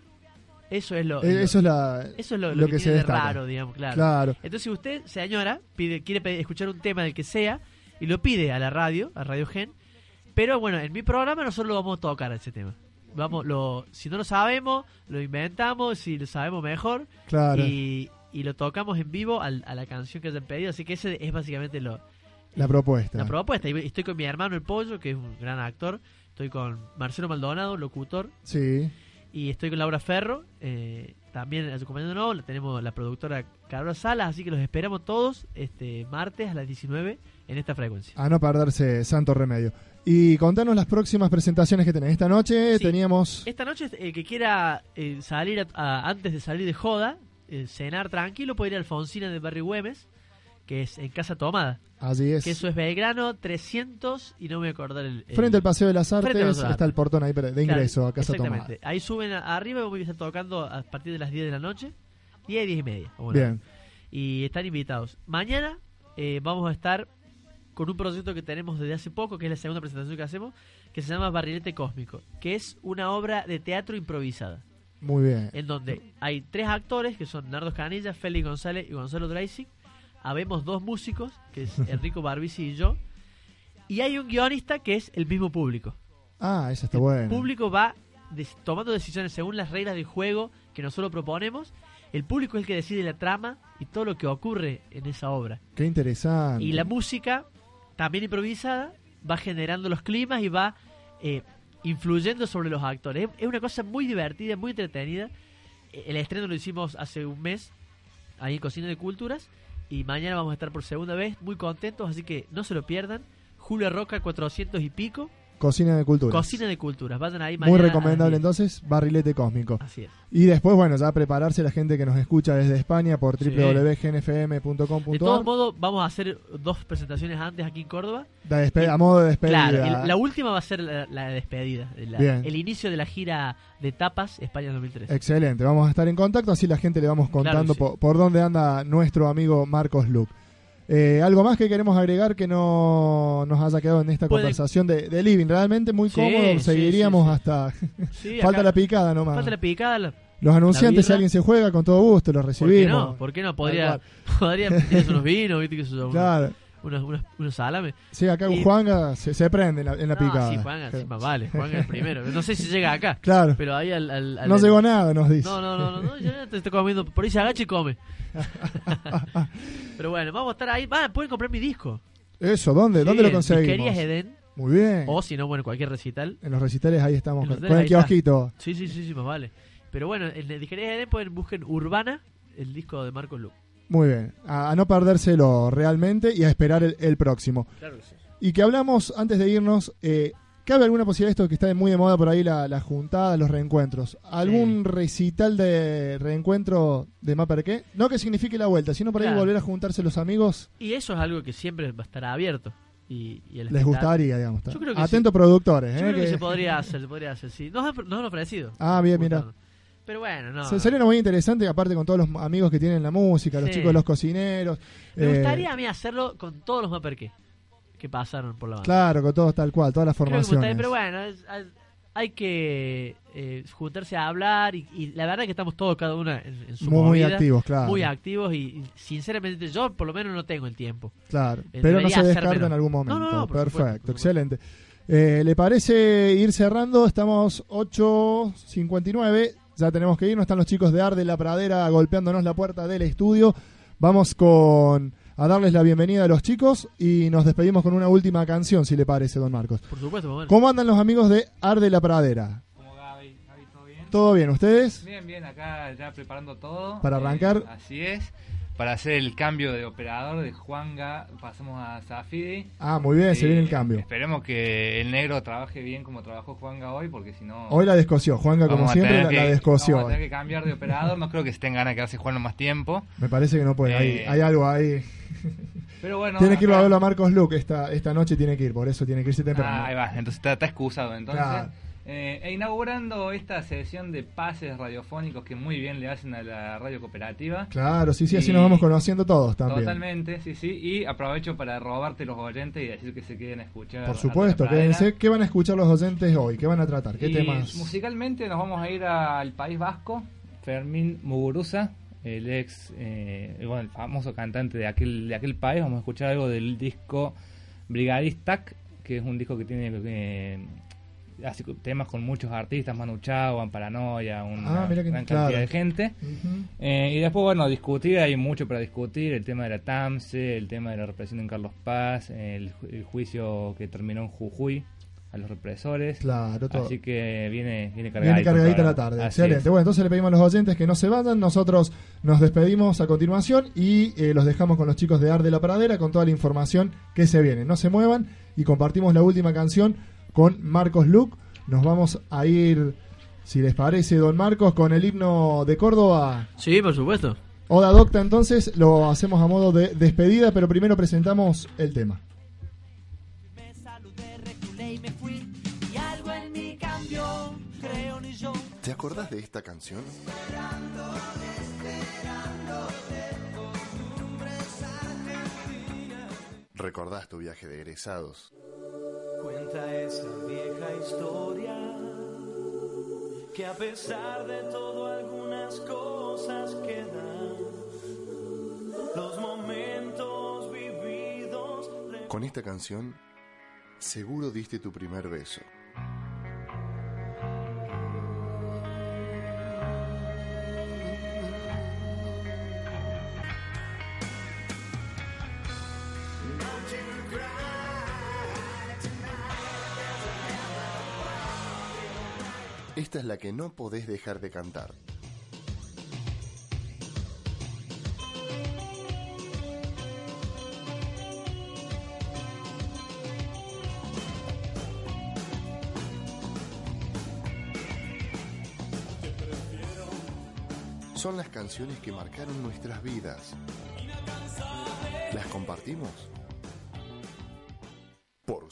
Eso es lo, Eh, lo- eso es, la, eso es lo, lo lo que que, se de destaca. raro, digamos, claro. Claro. Entonces, si usted, señora, pide, quiere escuchar un tema del que sea y lo pide a la radio, a Radio Gen, pero bueno, en mi programa nosotros lo vamos a tocar ese tema. Vamos, lo, si no lo sabemos, lo inventamos, si lo sabemos mejor Claro. y, y lo tocamos en vivo al- a la canción que hayan pedido. Así que ese es básicamente lo, La propuesta. la propuesta. Y estoy con mi hermano El Pollo, que es un gran actor. Estoy con Marcelo Maldonado, locutor. Sí. Y estoy con Laura Ferro, eh, también acompañándonos. Tenemos la productora Carola Salas, así que los esperamos todos este martes a las 19 en esta frecuencia. A no perderse Santo Remedio. Y contanos las próximas presentaciones que tenés. Esta noche Sí. teníamos... Esta noche, el que quiera eh, salir a- a- antes de salir de joda, eh, cenar tranquilo, puede ir a Alfonsina de Barrio Güemes, que es en Casa Tomada. Allí es. Que eso es Belgrano 300 y no me voy a acordar el... el- Frente al Paseo de las Artes está el portón ahí de Claro, ingreso a Casa Exactamente. Tomada. Ahí suben a- arriba y voy a estar tocando a partir de las 10 de la noche. 10 y 10 y media. Bueno, Bien. y están invitados. Mañana eh, vamos a estar con un proyecto que tenemos desde hace poco, que es la segunda presentación que hacemos, que se llama Barrilete Cósmico, que es una obra de teatro improvisada, Muy bien. en donde hay tres actores, que son Nardo Canilla, Félix González y Gonzalo Dreisig, habemos dos músicos, que es [laughs] Enrico Barbisi y yo, y hay un guionista que es el mismo público. Ah, esa está El buena. público va des- tomando decisiones según las reglas del juego que nosotros proponemos. El público es el que decide la trama y todo lo que ocurre en esa obra. Qué interesante. Y la música, también improvisada, va generando los climas y va eh, influyendo sobre los actores. Es, una cosa muy divertida, muy entretenida. Eh, El estreno lo hicimos hace un mes, ahí en Cocina de Culturas. Y mañana vamos a estar por segunda vez, muy contentos, así que no se lo pierdan. Julia Roca 400 y pico, Cocina de cultura. Cocina de Culturas. Vayan ahí Muy recomendable 10. entonces, Barrilete Cósmico. Así es. Y después, bueno, ya prepararse la gente que nos escucha desde España por Sí. www.gnfm.com.ar. De todos modos, vamos a hacer dos presentaciones antes aquí en Córdoba. Da despe- a modo de despedida. Claro, y la, la última va a ser la, la despedida, la- Bien. el inicio de la gira de tapas España 2003. Excelente, vamos a estar en contacto, así la gente le vamos contando sí. por, por dónde anda nuestro amigo Marcos Luc. Eh, ¿Algo más que queremos agregar que no nos haya quedado en esta Puede- conversación de, de Living? Realmente muy cómodo, sí, seguiríamos sí, sí. hasta... [laughs] Falta acá- la picada nomás. falta la picada. la- Los anunciantes, si alguien se juega, con todo gusto, los ¿Por qué recibimos. no? ¿Por qué no? Podría, [laughs] podría unos vinos, ¿viste? Que [laughs] Claro. Unos, unos, unos salames. Sí, acá Y- Juanga se, se prende en la, en la No, picada. sí, Juan, sí, más vale. Juan es el primero. No sé si llega acá. Claro, Pero ahí al. al- al- no llegó nada, nos dice. No, no, no, no, no, ya te estoy comiendo. Por ahí se agacha y come. [laughs] Pero bueno, vamos a estar ahí. Ah, pueden comprar mi disco. Eso, ¿dónde? Sí, ¿Dónde lo conseguimos? Disquerías Edén. Muy bien. O si no, bueno, cualquier recital. En los recitales ahí estamos con, el kiosquito. Sí, sí, sí, sí, más vale. Pero bueno, en Disquerías Edén pueden busquen Urbana, el disco de Marcos Luc. Muy bien. A, a no perdérselo realmente y a esperar el, el próximo. Claro que sí. Y que hablamos antes de irnos. Eh, ¿Cabe alguna posibilidad de esto que está muy de moda por ahí, la, la juntada, los reencuentros? ¿Algún recital de reencuentro de Maperqué? No que signifique la vuelta, sino por ahí Claro. volver a juntarse los amigos. Y eso es algo que siempre va a estar abierto. Y, Les gustaría, digamos. Yo creo que Atento productores, Yo ¿eh? creo que, que- se podría hacer, se podría hacer, sí. Nos han, nos han ofrecido. Ah, bien, mira. Pero bueno, no. Se sería muy interesante, aparte con todos los amigos que tienen la música, los Sí. chicos de los cocineros. Me eh, gustaría a mí hacerlo con todos los Maperqué que pasaron por la banda. Claro, con todos tal cual, todas las formaciones. pero bueno, es- es- hay que eh, juntarse a hablar y, y la verdad que estamos todos cada uno en, en su muy, muy activos, claro. muy activos y, y sinceramente yo por lo menos no tengo el tiempo. Claro, Eh, pero no se descarta en algún momento. No, no, no, por Perfecto, supuesto, excelente. Eh, ¿Le parece ir cerrando? Estamos 8.59, ya tenemos que ir, no están los chicos de Ar de la Pradera golpeándonos la puerta del estudio. Vamos con a darles la bienvenida a los chicos y nos despedimos con una última canción, si le parece, don Marcos. Por supuesto, bueno. ¿Cómo andan los amigos de Ar de la Pradera? Como Gaby, Gaby, ¿todo bien? ¿Todo bien? ¿Ustedes? Bien, bien, acá ya preparando todo. Para arrancar. Eh, así es. Para hacer el cambio de operador de Juanga, pasamos a Zafidi. Ah, muy bien, se viene el cambio. Esperemos que el negro trabaje bien como trabajó Juanga hoy, porque si no. Hoy la descoció, Juanga como siempre la, que- la descoció. Vamos a tener que cambiar de operador. No creo que se tengan ganas de quedarse jugando más tiempo. Me parece que no puede, hay, Eh, hay algo ahí. Pero bueno. tiene que ir a verlo a Marcos Luke esta, esta noche, tiene que ir, por eso tiene que irse temprano. Ah, ahí va, entonces está, está excusado. Entonces, Claro. Eh, e inaugurando esta sesión de pases radiofónicos que muy bien le hacen a la radio cooperativa. Claro, sí, sí, así nos vamos conociendo todos también. Totalmente, sí, sí. Y aprovecho para robarte los oyentes y decir que se queden a escuchar. Por supuesto, quédense. ¿Qué van a escuchar los oyentes hoy? ¿Qué van a tratar? ¿Qué Y temas? Musicalmente nos vamos a ir al País Vasco. Fermín Muguruza, el ex, eh, bueno, el famoso cantante de aquel, de aquel país. Vamos a escuchar algo del disco Brigadistak, que es un disco que tiene eh, así, temas con muchos artistas, Manu Chao, Paranoia, una Ah, gran claro. cantidad de gente. Eh, y después, bueno, discutir, hay mucho para discutir, el tema de la TAMSE, el tema de la represión en Carlos Paz, el, ju- el juicio que terminó en Jujuy a los represores. Claro, todo. Así que viene, viene cargadito. Viene cargadita la tarde. Así Excelente. es. Bueno, entonces le pedimos a los oyentes que no se vayan. Nosotros nos despedimos a continuación y eh, los dejamos con los chicos de Ar de la Pradera con toda la información que se viene. No se muevan y compartimos la última canción con Marcos Luc. Nos vamos a ir, si les parece, don Marcos, con el himno de Córdoba. Sí, por supuesto. Oda Docta, entonces lo hacemos a modo de despedida, pero primero presentamos el tema. Me saludé, reculé y me fui. Y algo en mí cambió, creo ni yo. ¿Te acordás de esta canción? ¿Recordás tu viaje de egresados? Cuenta esa vieja historia que a pesar de todo algunas cosas quedan. Los momentos vividos. Con esta canción, seguro diste tu primer beso. Esta es la que no podés dejar de cantar. Son las canciones que marcaron nuestras vidas. ¿Las compartimos?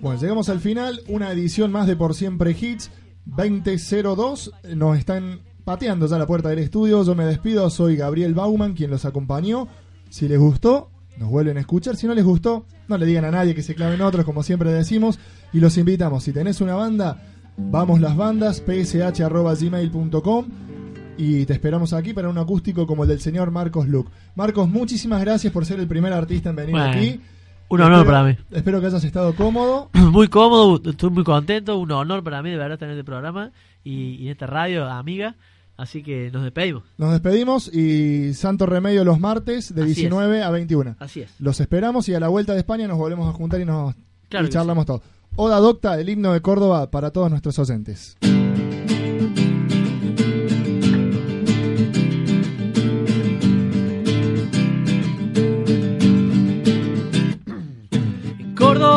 Bueno, llegamos al final, una edición más de Por Siempre Hits 2002. Nos están pateando ya la puerta del estudio. Yo me despido, soy Gabriel Bauman, quien los acompañó. Si les gustó, nos vuelven a escuchar. Si no les gustó, no le digan a nadie que se claven otros, como siempre decimos. Y los invitamos, si tenés una banda, vamos las bandas, psh.gmail.com. Y te esperamos aquí para un acústico como el del señor Marcos Luke. Marcos, muchísimas gracias por ser el primer artista en venir Bueno, aquí. Un honor Espero- para mí. Espero que hayas estado cómodo. [clears throat] Muy cómodo, estoy muy contento, un honor para mí de verdad en este programa y, y en esta radio amiga. Así que nos despedimos. Nos despedimos y Santo Remedio los martes de Así es. 19 a 21. Así es. Los esperamos y a la vuelta de España nos volvemos a juntar y nos Claro y que charlamos todo. Oda Docta, el himno de Córdoba para todos nuestros oyentes.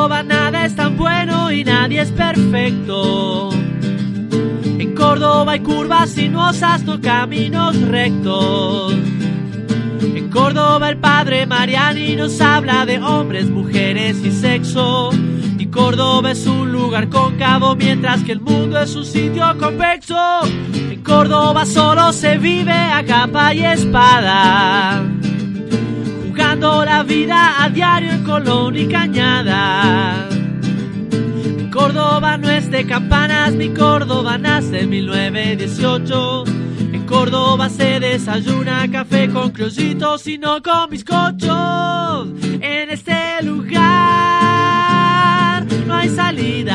Córdoba nada es tan bueno y nadie es perfecto. En Córdoba hay curvas sinuosas, no caminos rectos. En Córdoba el padre Mariani nos habla de hombres, mujeres y sexo. Y Córdoba es un lugar cóncavo mientras que el mundo es un sitio convexo. En Córdoba solo se vive a capa y espada la vida a diario en Colón y Cañada. Mi Córdoba no es de campanas, mi Córdoba nace en 1918. En En Córdoba se desayuna café con criollitos y no con bizcochos. En este lugar no hay salida.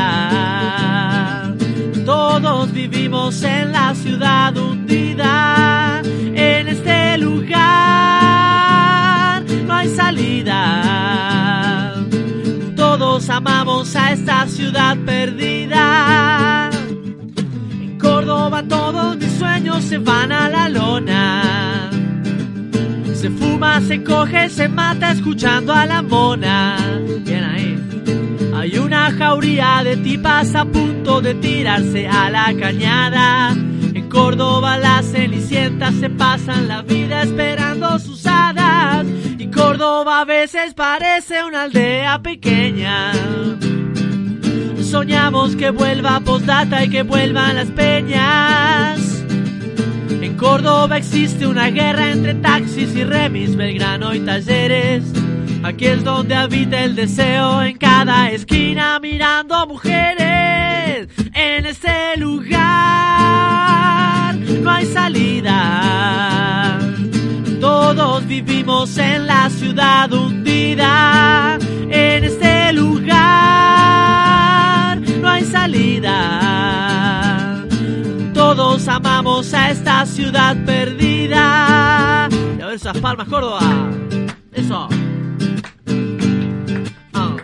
Todos vivimos en la ciudad hundida. Amamos a esta ciudad perdida. En Córdoba todos mis sueños se van a la lona. Se fuma, se coge, se mata escuchando a la mona. Bien ahí. Hay una jauría de tipas a punto de tirarse a la cañada. En Córdoba las cenicientas se pasan la vida esperando sus hadas. Córdoba a veces parece una aldea pequeña. Soñamos que vuelva postdata y que vuelvan las peñas. En Córdoba existe una guerra entre taxis y remis, Belgrano y talleres. Aquí es donde habita el deseo en cada esquina mirando mujeres. En este lugar no hay salida. Todos vivimos en la ciudad hundida. En este lugar no hay salida. Todos amamos a esta ciudad perdida. Y a ver esas palmas, Córdoba. Eso. Ah.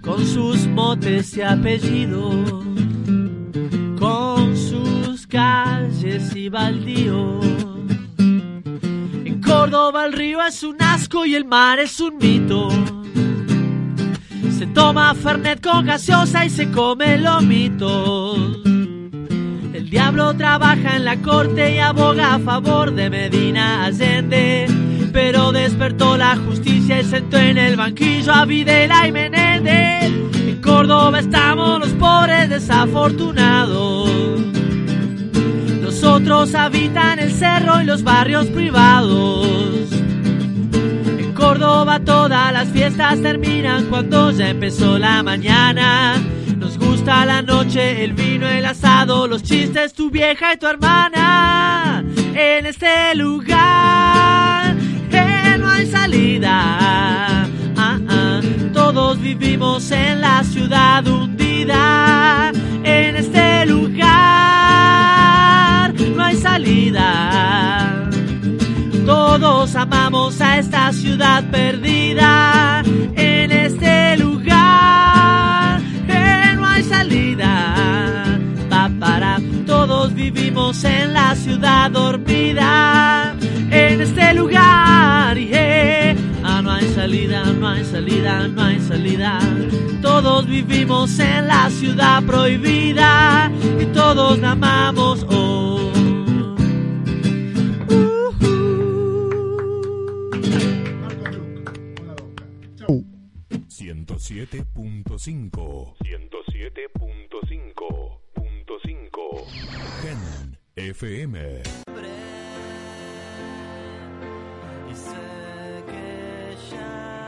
Con sus motes y apellidos, En Córdoba el río es un asco y el mar es un mito. Se toma Fernet con gaseosa y se come lomitos. El diablo trabaja en la corte y aboga a favor de Medina Allende. Pero despertó la justicia y sentó en el banquillo a Videla y Menéndez. En Córdoba estamos los pobres desafortunados. Otros habitan el cerro y los barrios privados. En Córdoba todas las fiestas terminan cuando ya empezó la mañana. Nos gusta la noche, el vino, el asado, los chistes, tu vieja y tu hermana. En este lugar que no hay salida. Ah, ah. Todos vivimos en la ciudad hundida. En este lugar hay salida. Todos amamos a esta ciudad perdida. En este lugar que no hay salida. Pa, todos vivimos en la ciudad dormida. En este lugar, yeah. ah, no hay salida, no hay salida, no hay salida. Todos vivimos en la ciudad prohibida y todos la amamos. 107.5. 107.5.5. Gen FM. Y sé que ya...